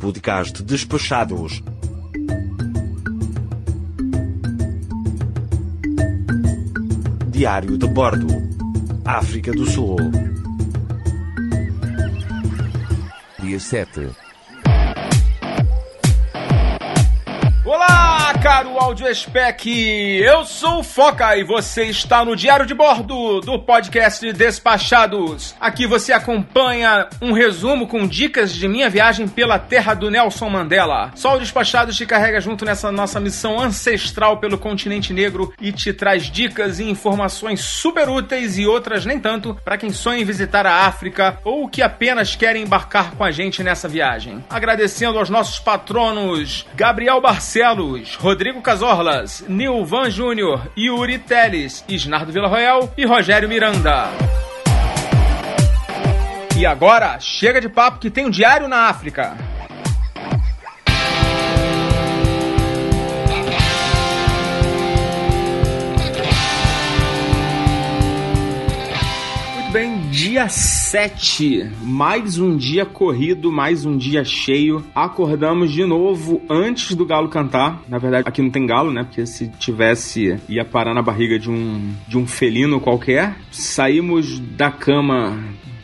Podcast Despachados. Diário de Bordo. África do Sul. Dia 7. Caro áudio spec. Eu sou o Foca e você está no Diário de Bordo do podcast Despachados. Aqui você acompanha um resumo com dicas de minha viagem pela terra do Nelson Mandela. Só o Despachados te carrega junto nessa nossa missão ancestral pelo continente negro e te traz dicas e informações super úteis e outras nem tanto para quem sonha em visitar a África ou que apenas querem embarcar com a gente nessa viagem. Agradecendo aos nossos patronos Gabriel Barcelos, Rodrigo Casorlas, Nilvan Júnior, Yuri Teles, Isnardo Villarroel e Rogério Miranda. E agora, chega de papo que tem um diário na África. Dia 7, mais um dia corrido, mais um dia cheio. Acordamos de novo antes do galo cantar. Na verdade, aqui não tem galo, né? Porque se tivesse, ia parar na barriga de um, de um felino qualquer. Saímos da cama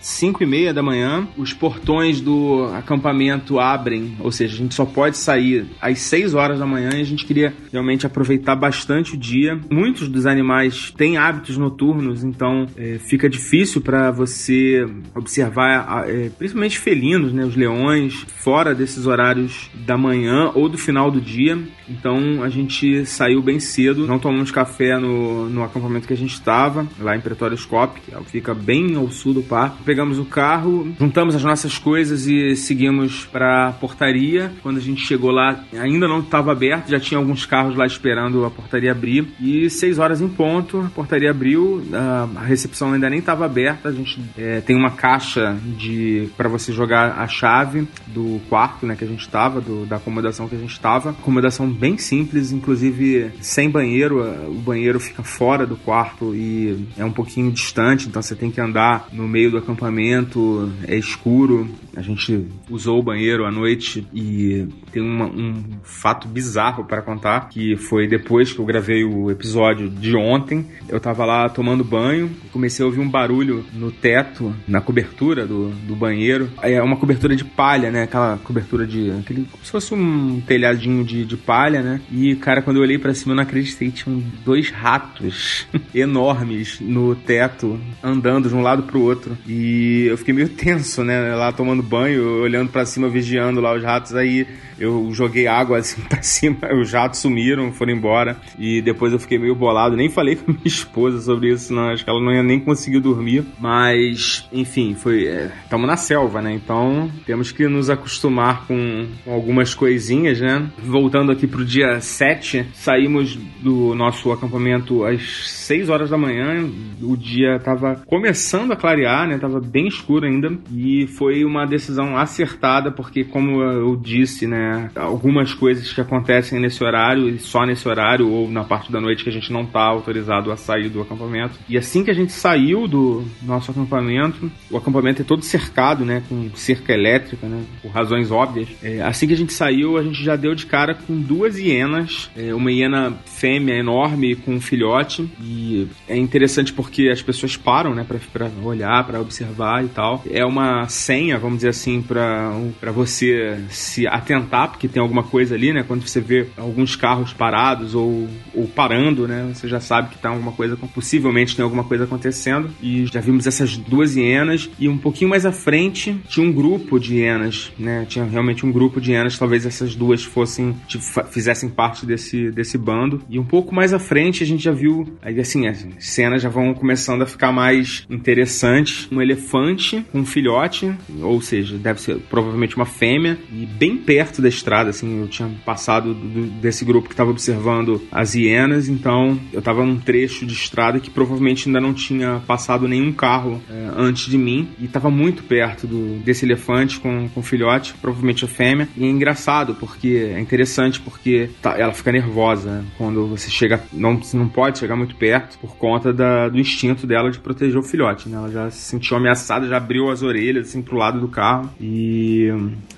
5 e meia da manhã, os portões do acampamento abrem, ou seja, a gente só pode sair às 6 horas da manhã e a gente queria realmente aproveitar bastante o dia. Muitos dos animais têm hábitos noturnos, então é, fica difícil para você observar, é, principalmente felinos, né, os leões, fora desses horários da manhã ou do final do dia. Então a gente saiu bem cedo, não tomamos café no, no acampamento que a gente estava, lá em Pretório Scope, que fica bem ao sul do parque pegamos o carro, juntamos as nossas coisas e seguimos para a portaria. Quando a gente chegou lá, ainda não estava aberto, já tinha alguns carros lá esperando a portaria abrir. E seis horas em ponto, a portaria abriu, a recepção ainda nem estava aberta. A gente é, tem uma caixa de para você jogar a chave do quarto, né, que a gente estava, da acomodação que a gente estava. Acomodação bem simples, inclusive sem banheiro. O banheiro fica fora do quarto e é um pouquinho distante, então você tem que andar no meio do acampamento acampamento, é escuro. A gente usou o banheiro à noite e tem uma, um fato bizarro para contar, que foi depois que eu gravei o episódio de ontem. Eu tava lá tomando banho, comecei a ouvir um barulho no teto, na cobertura do, do banheiro. É uma cobertura de palha, né? Aquela cobertura de. Aquele, como se fosse um telhadinho de, de palha, né? E, cara, quando eu olhei para cima, eu não acreditei. Tinham dois ratos enormes no teto, andando de um lado pro outro. E eu fiquei meio tenso, né? Lá tomando banho, olhando para cima, vigiando lá os ratos. Aí eu joguei água assim pra cima, os jatos sumiram, foram embora. E depois eu fiquei meio bolado. Nem falei com minha esposa sobre isso, não. Acho que ela não ia nem conseguir dormir. Mas, enfim, foi. Estamos é, na selva, né? Então temos que nos acostumar com, com algumas coisinhas, né? Voltando aqui pro dia 7, saímos do nosso acampamento às 6 horas da manhã. O dia tava começando a clarear, né? Tava bem escuro ainda. E foi uma decisão acertada, porque, como eu disse, né? Algumas coisas que acontecem nesse horário e só nesse horário ou na parte da noite que a gente não está autorizado a sair do acampamento. E assim que a gente saiu do nosso acampamento, o acampamento é todo cercado, né, com cerca elétrica, né, por razões óbvias. É, assim que a gente saiu, a gente já deu de cara com duas hienas, é, uma hiena fêmea enorme com um filhote e é interessante porque as pessoas param, né, para olhar, para observar e tal. É uma senha, vamos dizer assim, para você se atentar porque tem alguma coisa ali, né? Quando você vê alguns carros parados ou, ou parando, né? Você já sabe que tá alguma coisa, possivelmente tem alguma coisa acontecendo. E já vimos essas duas hienas. E um pouquinho mais à frente tinha um grupo de hienas, né? Tinha realmente um grupo de hienas. Talvez essas duas fossem, tipo, fizessem parte desse, desse bando. E um pouco mais à frente a gente já viu, aí assim, as cenas já vão começando a ficar mais interessantes. Um elefante com um filhote, ou seja, deve ser provavelmente uma fêmea, e bem perto da estrada, assim, eu tinha passado do, desse grupo que estava observando as hienas, então eu estava num trecho de estrada que provavelmente ainda não tinha passado nenhum carro é, antes de mim e estava muito perto do, desse elefante com, com filhote, provavelmente a fêmea. E é engraçado porque é interessante porque tá, ela fica nervosa quando você chega, não, você não pode chegar muito perto por conta da, do instinto dela de proteger o filhote, né? Ela já se sentiu ameaçada, já abriu as orelhas assim pro lado do carro e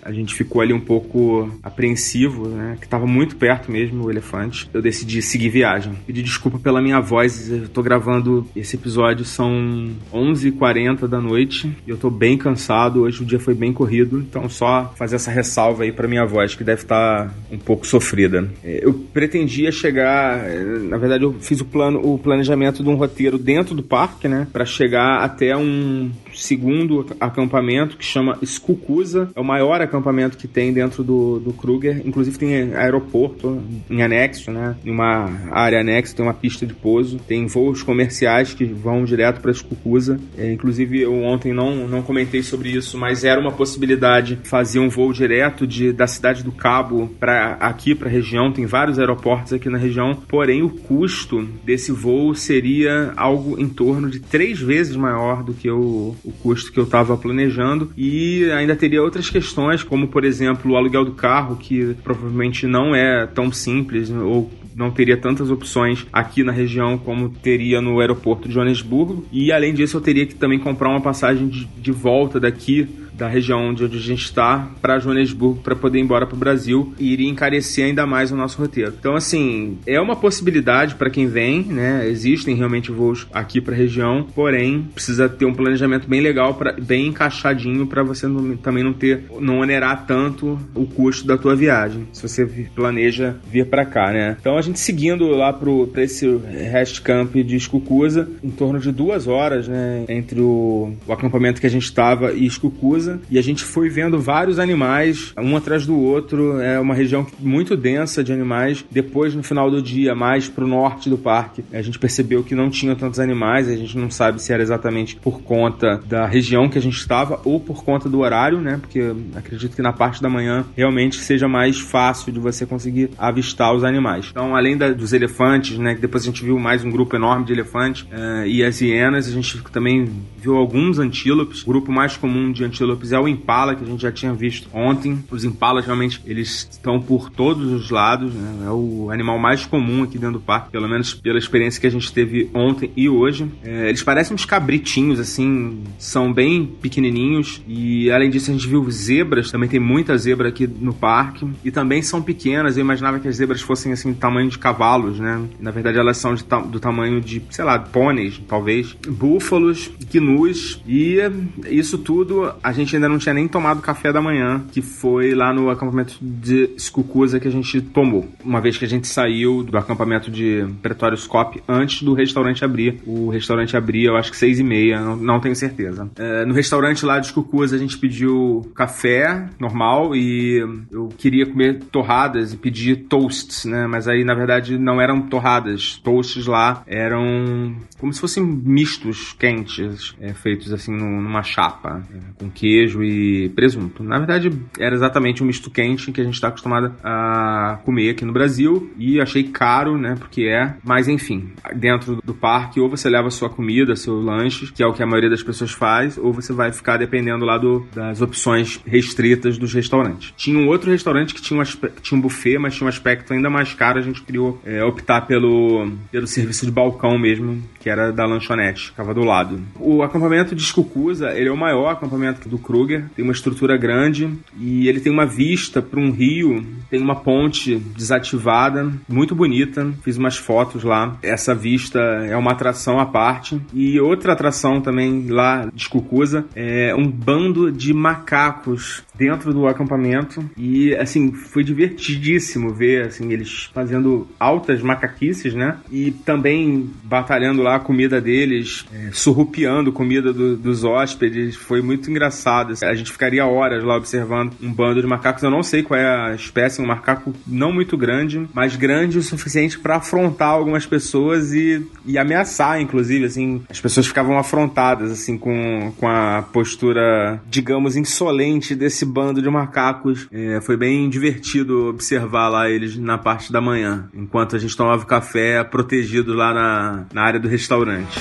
a gente ficou ali um pouco apreensivo, né? Que tava muito perto mesmo o elefante. Eu decidi seguir viagem. Pedi desculpa pela minha voz, eu tô gravando esse episódio, são 11h40 da noite e eu tô bem cansado. Hoje o dia foi bem corrido, então só fazer essa ressalva aí pra minha voz, que deve estar tá um pouco sofrida. É, eu pretendia chegar, na verdade, eu fiz o plano, o planejamento de um roteiro dentro do parque, né? Para chegar até um segundo acampamento que chama Skukuza. É o maior acampamento que tem dentro do, do Kruger. Inclusive tem aeroporto em anexo, né? Em uma área anexa tem uma pista de pouso. Tem voos comerciais que vão direto para Skukuza. É, inclusive eu ontem não, não comentei sobre isso, mas era uma possibilidade fazer um voo direto de, da cidade do Cabo para aqui para a região. Tem vários aeroportos aqui na região. Porém o custo desse voo seria algo em torno de três vezes maior do que o, o custo que eu estava planejando e ainda teria outras questões, como por exemplo o aluguel do carro, que provavelmente não é tão simples ou não teria tantas opções aqui na região como teria no aeroporto de Joanesburgo. E além disso, eu teria que também comprar uma passagem de, de volta daqui da região onde a gente está para Joanesburgo para poder ir embora para o Brasil e iria encarecer ainda mais o nosso roteiro. Então, assim, é uma possibilidade para quem vem, né? Existem realmente voos aqui para a região, porém precisa ter um planejamento bem legal, pra, bem encaixadinho para você não, também não ter, não onerar tanto o custo da tua viagem, se você planeja vir para cá, né? Então, a gente seguindo lá para esse rest camp de Escucusa, em torno de duas horas, né? Entre o, o acampamento que a gente estava e Escucusa e a gente foi vendo vários animais, um atrás do outro. É uma região muito densa de animais. Depois, no final do dia, mais pro norte do parque, a gente percebeu que não tinha tantos animais. A gente não sabe se era exatamente por conta da região que a gente estava ou por conta do horário, né? Porque acredito que na parte da manhã realmente seja mais fácil de você conseguir avistar os animais. Então, além da, dos elefantes, né? Depois a gente viu mais um grupo enorme de elefantes uh, e as hienas, a gente também viu alguns antílopes. O grupo mais comum de antílopes antílopes é o impala, que a gente já tinha visto ontem. Os impalas realmente eles estão por todos os lados, né? é o animal mais comum aqui dentro do parque, pelo menos pela experiência que a gente teve ontem e hoje. É, eles parecem uns cabritinhos, assim, são bem pequenininhos e além disso a gente viu zebras, também tem muita zebra aqui no parque e também são pequenas. Eu imaginava que as zebras fossem assim, tamanho de cavalos, né? Na verdade elas são ta do tamanho de, sei lá, pôneis, talvez. Búfalos, quinus e isso tudo a gente ainda não tinha nem tomado café da manhã, que foi lá no acampamento de Skukuza que a gente tomou. Uma vez que a gente saiu do acampamento de Pretório Scop antes do restaurante abrir. O restaurante abria, eu acho que seis e meia, não, não tenho certeza. É, no restaurante lá de Skukuza a gente pediu café normal e eu queria comer torradas e pedi toasts, né? Mas aí na verdade não eram torradas. Toasts lá eram como se fossem mistos quentes, é, feitos assim numa chapa, é, com queijo queijo e presunto. Na verdade, era exatamente um misto quente que a gente está acostumado a comer aqui no Brasil e achei caro, né? Porque é. Mas enfim, dentro do parque, ou você leva sua comida, seu lanche, que é o que a maioria das pessoas faz, ou você vai ficar dependendo lá do, das opções restritas dos restaurantes. Tinha um outro restaurante que tinha um, tinha um buffet, mas tinha um aspecto ainda mais caro. A gente queria é, optar pelo, pelo serviço de balcão mesmo, que era da lanchonete, ficava do lado. O acampamento de Escucusa, ele é o maior acampamento do do Kruger, tem uma estrutura grande e ele tem uma vista para um rio, tem uma ponte desativada, muito bonita. Fiz umas fotos lá. Essa vista é uma atração à parte. E outra atração também lá de Cucuza é um bando de macacos dentro do acampamento e assim foi divertidíssimo ver assim eles fazendo altas macaquices, né? E também batalhando lá a comida deles, é, surrupiando comida do, dos hóspedes, foi muito engraçado. A gente ficaria horas lá observando um bando de macacos. Eu não sei qual é a espécie, um macaco não muito grande, mas grande o suficiente para afrontar algumas pessoas e, e ameaçar, inclusive, assim, as pessoas ficavam afrontadas assim com, com a postura, digamos, insolente desse bando de macacos. É, foi bem divertido observar lá eles na parte da manhã, enquanto a gente tomava café protegido lá na, na área do restaurante.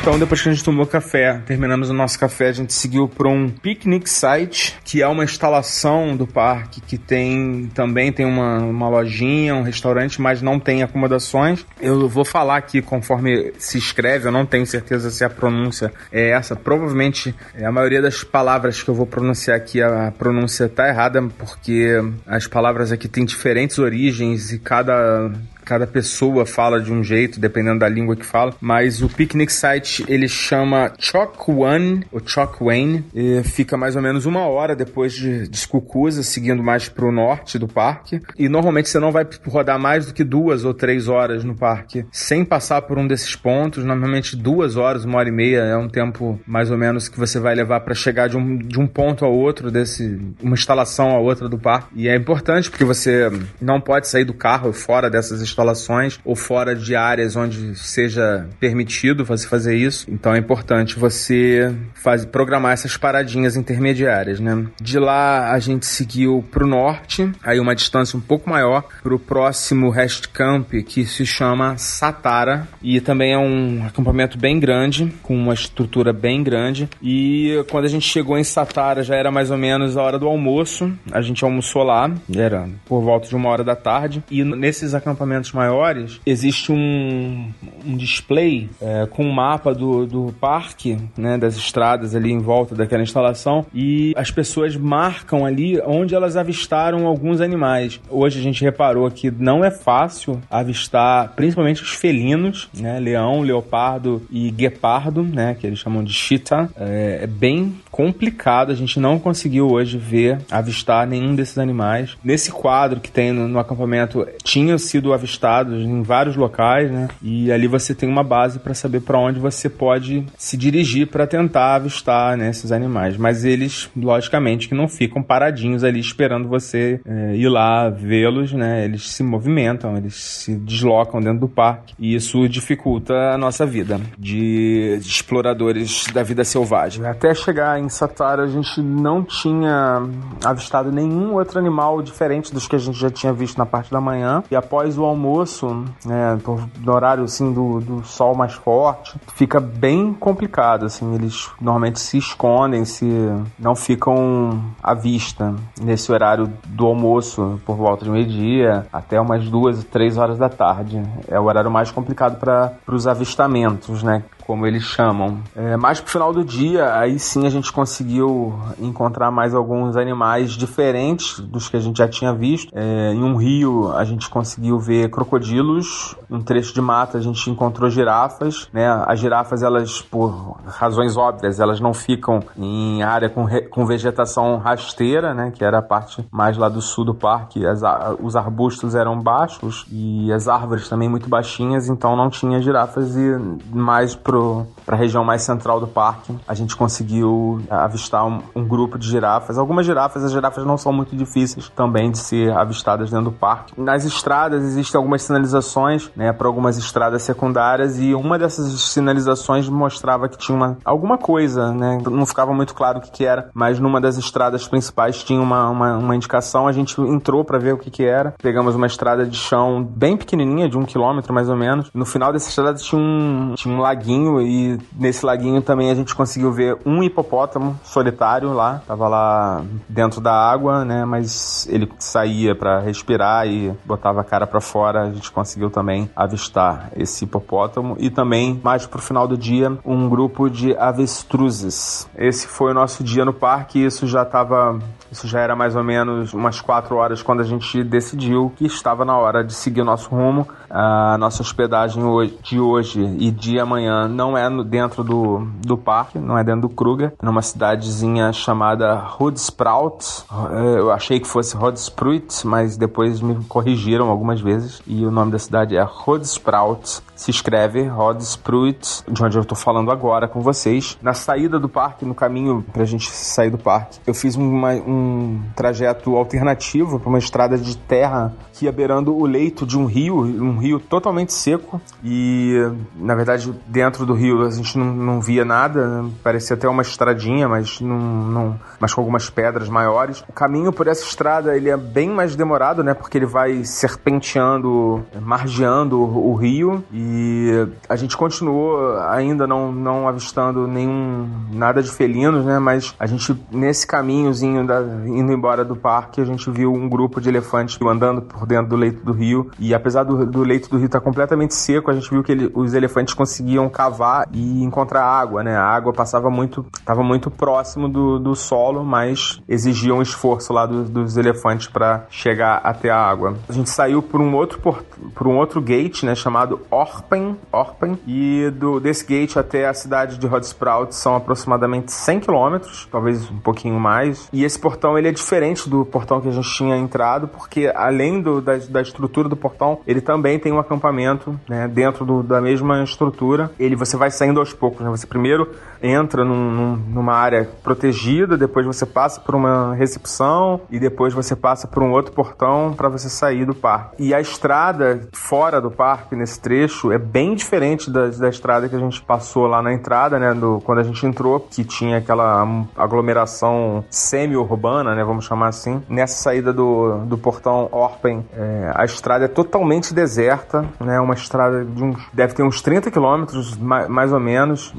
Então, depois que a gente tomou café, terminamos o nosso café, a gente seguiu para um picnic site, que é uma instalação do parque que tem também tem uma, uma lojinha, um restaurante, mas não tem acomodações. Eu vou falar aqui conforme se escreve, eu não tenho certeza se a pronúncia é essa. Provavelmente é, a maioria das palavras que eu vou pronunciar aqui, a pronúncia tá errada, porque as palavras aqui têm diferentes origens e cada cada pessoa fala de um jeito, dependendo da língua que fala, mas o picnic site ele chama Chokwan, ou Chokwane, e fica mais ou menos uma hora depois de, de Skukuza, seguindo mais para o norte do parque, e normalmente você não vai rodar mais do que duas ou três horas no parque, sem passar por um desses pontos, normalmente duas horas, uma hora e meia é um tempo mais ou menos que você vai levar para chegar de um, de um ponto ao outro, desse uma instalação a outra do parque, e é importante porque você não pode sair do carro fora dessas instalações instalações ou fora de áreas onde seja permitido você fazer isso. Então é importante você faz, programar essas paradinhas intermediárias, né? De lá a gente seguiu para o norte, aí uma distância um pouco maior, para o próximo rest camp que se chama Satara e também é um acampamento bem grande, com uma estrutura bem grande. E quando a gente chegou em Satara já era mais ou menos a hora do almoço. A gente almoçou lá, era por volta de uma hora da tarde. E nesses acampamentos maiores, existe um, um display é, com um mapa do, do parque, né, das estradas ali em volta daquela instalação, e as pessoas marcam ali onde elas avistaram alguns animais. Hoje a gente reparou que não é fácil avistar, principalmente os felinos, né, leão, leopardo e guepardo, né, que eles chamam de cheetah. É, é bem complicado, a gente não conseguiu hoje ver, avistar nenhum desses animais. Nesse quadro que tem no, no acampamento, tinham sido avistados em vários locais, né? E ali você tem uma base para saber para onde você pode se dirigir para tentar avistar né, esses animais. Mas eles, logicamente, que não ficam paradinhos ali esperando você é, ir lá vê-los, né? Eles se movimentam, eles se deslocam dentro do parque e isso dificulta a nossa vida de exploradores da vida selvagem. Até chegar em Satara, a gente não tinha avistado nenhum outro animal diferente dos que a gente já tinha visto na parte da manhã. E após o almoço almoço, né, no horário assim do, do sol mais forte, fica bem complicado, assim, eles normalmente se escondem, se não ficam à vista nesse horário do almoço, por volta de meio-dia, até umas duas, três horas da tarde. É o horário mais complicado para os avistamentos, né? Como eles chamam. É, mais pro final do dia, aí sim a gente conseguiu encontrar mais alguns animais diferentes dos que a gente já tinha visto. É, em um rio a gente conseguiu ver crocodilos, um trecho de mata a gente encontrou girafas, né? As girafas elas por razões óbvias elas não ficam em área com, com vegetação rasteira, né? Que era a parte mais lá do sul do parque. As, os arbustos eram baixos e as árvores também muito baixinhas, então não tinha girafas e mais pro para a região mais central do parque, a gente conseguiu avistar um, um, grupo de girafas. Algumas girafas, as girafas não são muito difíceis também de ser avistadas dentro do parque. Nas estradas existem algumas sinalizações, né, para algumas estradas secundárias e uma dessas sinalizações mostrava que tinha uma, alguma coisa, né, não ficava muito claro o que, que era, mas numa das estradas principais tinha uma, uma, uma indicação. A gente entrou para ver o que, que era. Pegamos uma estrada de chão bem pequenininha, de um quilômetro mais ou menos. No final dessa estrada tinha um, tinha um laguinho laguinho e nesse laguinho também a gente conseguiu ver um hipopótamo solitário lá, tava lá dentro da água, né, mas ele saía para respirar e botava a cara para fora, a gente conseguiu também avistar esse hipopótamo e também mais pro final do dia um grupo de avestruzes. Esse foi o nosso dia no parque, isso já tava isso já era mais ou menos umas quatro horas quando a gente decidiu que estava na hora de seguir o nosso rumo. A nossa hospedagem de hoje e de amanhã não é dentro do, do parque, não é dentro do Kruger, é numa cidadezinha chamada Hodsprout. É, eu achei que fosse Hodsprut, mas depois me corrigiram algumas vezes e o nome da cidade é Hodsprout se escreve Rod Spruit, de onde eu tô falando agora com vocês. Na saída do parque, no caminho pra gente sair do parque, eu fiz uma, um trajeto alternativo para uma estrada de terra que ia beirando o leito de um rio, um rio totalmente seco e, na verdade, dentro do rio a gente não, não via nada, parecia até uma estradinha, mas, não, não, mas com algumas pedras maiores. O caminho por essa estrada ele é bem mais demorado, né? Porque ele vai serpenteando, margeando o, o rio e a gente continuou ainda não, não avistando nenhum nada de felinos, né? Mas a gente nesse caminhozinho da, indo embora do parque a gente viu um grupo de elefantes andando por dentro do leito do rio e apesar do, do leito do rio estar tá completamente seco, a gente viu que ele, os elefantes conseguiam cavar e encontrar água, né? A água passava muito, estava muito próximo do, do solo, mas exigia um esforço lá do, dos elefantes para chegar até a água. A gente saiu por um outro por, por um outro gate, né? Chamado Orpen, Orpen e do desse gate até a cidade de Hodsprout são aproximadamente 100 quilômetros, talvez um pouquinho mais. E esse portão ele é diferente do portão que a gente tinha entrado, porque além do, da, da estrutura do portão, ele também tem um acampamento né, dentro do, da mesma estrutura. Ele você vai saindo aos poucos. Né? Você primeiro entra num, num, numa área protegida, depois você passa por uma recepção e depois você passa por um outro portão para você sair do parque. E a estrada fora do parque nesse trecho é bem diferente da, da estrada que a gente passou lá na entrada, né? Do, quando a gente entrou, que tinha aquela aglomeração semi-urbana, né? Vamos chamar assim. Nessa saída do, do portão Orpen, é, a estrada é totalmente deserta, né? Uma estrada de uns, deve ter uns 30 quilômetros, mais, ou menos,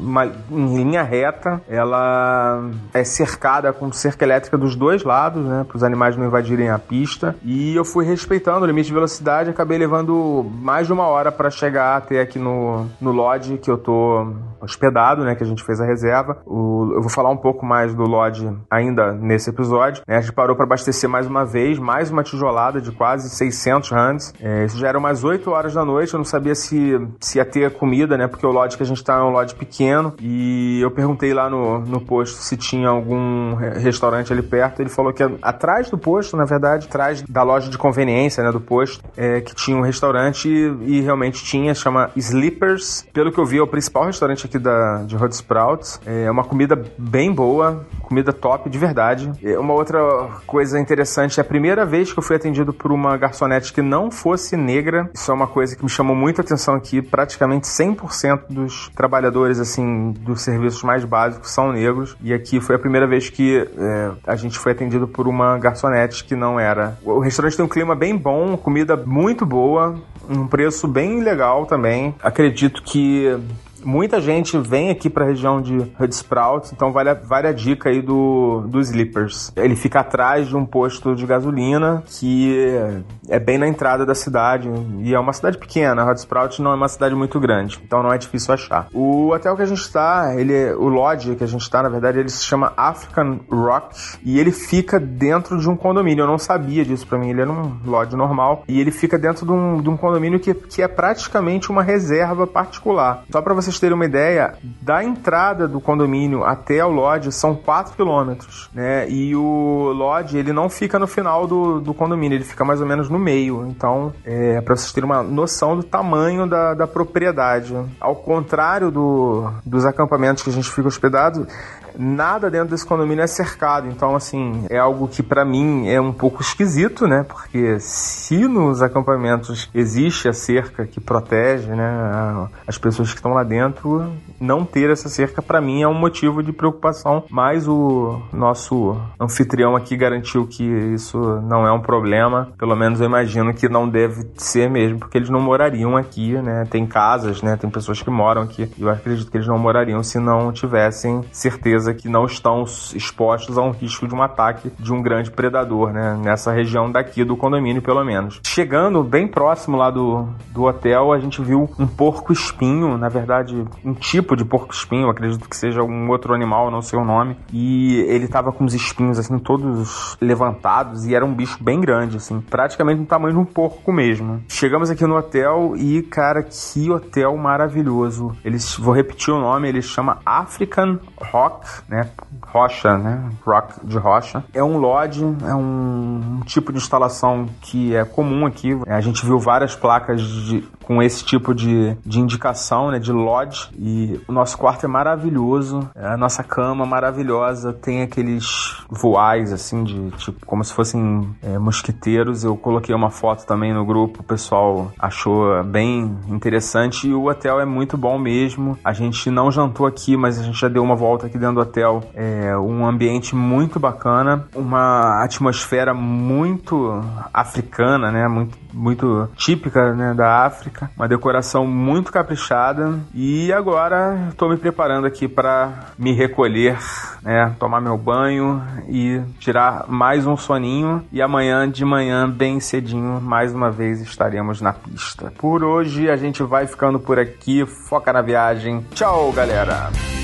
em linha reta. Ela é cercada com cerca elétrica dos dois lados, né? Para os animais não invadirem a pista. E eu fui respeitando o limite de velocidade, acabei levando mais de uma hora para chegar até aqui no, no lodge que eu tô hospedado, né? Que a gente fez a reserva. O, eu vou falar um pouco mais do lodge ainda nesse episódio. Né? A gente parou para abastecer mais uma vez, mais uma tijolada de quase 600 rands. É, isso já era umas 8 horas da noite, eu não sabia se, se ia ter comida, né? Porque o lodge que a gente tá é um lodge pequeno. E eu perguntei lá no, no posto se tinha algum restaurante ali perto. Ele falou que atrás do posto, na verdade, atrás da loja de conveniência, né? Do posto, é, que tinha um restaurante e, e realmente tinha, chama Sleepers. Pelo que eu vi, é o principal restaurante aqui da, de Hot Sprouts. É uma comida bem boa, comida top de verdade. É uma outra coisa interessante, é a primeira vez que eu fui atendido por uma garçonete que não fosse negra. Isso é uma coisa que me chamou muita atenção aqui. Praticamente 100% dos trabalhadores, assim, dos serviços mais básicos são negros. E aqui foi a primeira vez que é, a gente foi atendido por uma garçonete que não era. O restaurante tem um clima bem bom, comida muito boa, um preço bem legal também. Acredito que Muita gente vem aqui para a região de Hood Sprouts, então vale a, vale a dica aí do, do Sleepers. Ele fica atrás de um posto de gasolina que é bem na entrada da cidade e é uma cidade pequena. Hood Sprouts não é uma cidade muito grande, então não é difícil achar. O hotel que a gente está, ele, o lodge que a gente está, na verdade, ele se chama African Rock e ele fica dentro de um condomínio. Eu não sabia disso para mim, ele era um lodge normal e ele fica dentro de um, de um condomínio que, que é praticamente uma reserva particular. Só para você vocês terem uma ideia, da entrada do condomínio até o lodge são 4 quilômetros, né? E o lodge, ele não fica no final do, do condomínio, ele fica mais ou menos no meio. Então, é para vocês terem uma noção do tamanho da, da propriedade. Ao contrário do, dos acampamentos que a gente fica hospedado, nada dentro desse condomínio é cercado. Então, assim, é algo que para mim é um pouco esquisito, né? Porque se nos acampamentos existe a cerca que protege, né, as pessoas que estão lá dentro, não ter essa cerca para mim é um motivo de preocupação. Mas o nosso anfitrião aqui garantiu que isso não é um problema. Pelo menos eu imagino que não deve ser mesmo, porque eles não morariam aqui, né? Tem casas, né? Tem pessoas que moram aqui. Eu acredito que eles não morariam se não tivessem certeza certeza que não estão expostos a um risco de um ataque de um grande predador, né? Nessa região daqui do condomínio, pelo menos. Chegando bem próximo lá do, do hotel, a gente viu um porco-espinho, na verdade, um tipo de porco-espinho, acredito que seja um outro animal, não sei o nome. E ele tava com os espinhos, assim, todos levantados e era um bicho bem grande, assim, praticamente do tamanho de um porco mesmo. Chegamos aqui no hotel e, cara, que hotel maravilhoso. Eles, vou repetir o nome, ele chama African Rock né? Rocha, né? Rock de rocha. É um lodge, é um, um tipo de instalação que é comum aqui. A gente viu várias placas de, com esse tipo de, de indicação, né? De lodge e o nosso quarto é maravilhoso, a nossa cama maravilhosa, tem aqueles voais assim de tipo como se fossem é, mosquiteiros. Eu coloquei uma foto também no grupo, o pessoal achou bem interessante e o hotel é muito bom mesmo. A gente não jantou aqui, mas a gente já deu uma volta aqui dentro hotel. É um ambiente muito bacana, uma atmosfera muito africana, né? Muito, muito típica né, da África, uma decoração muito caprichada. E agora estou me preparando aqui para me recolher, né? Tomar meu banho e tirar mais um soninho. E amanhã de manhã, bem cedinho, mais uma vez estaremos na pista. Por hoje a gente vai ficando por aqui. Foca na viagem. Tchau, galera!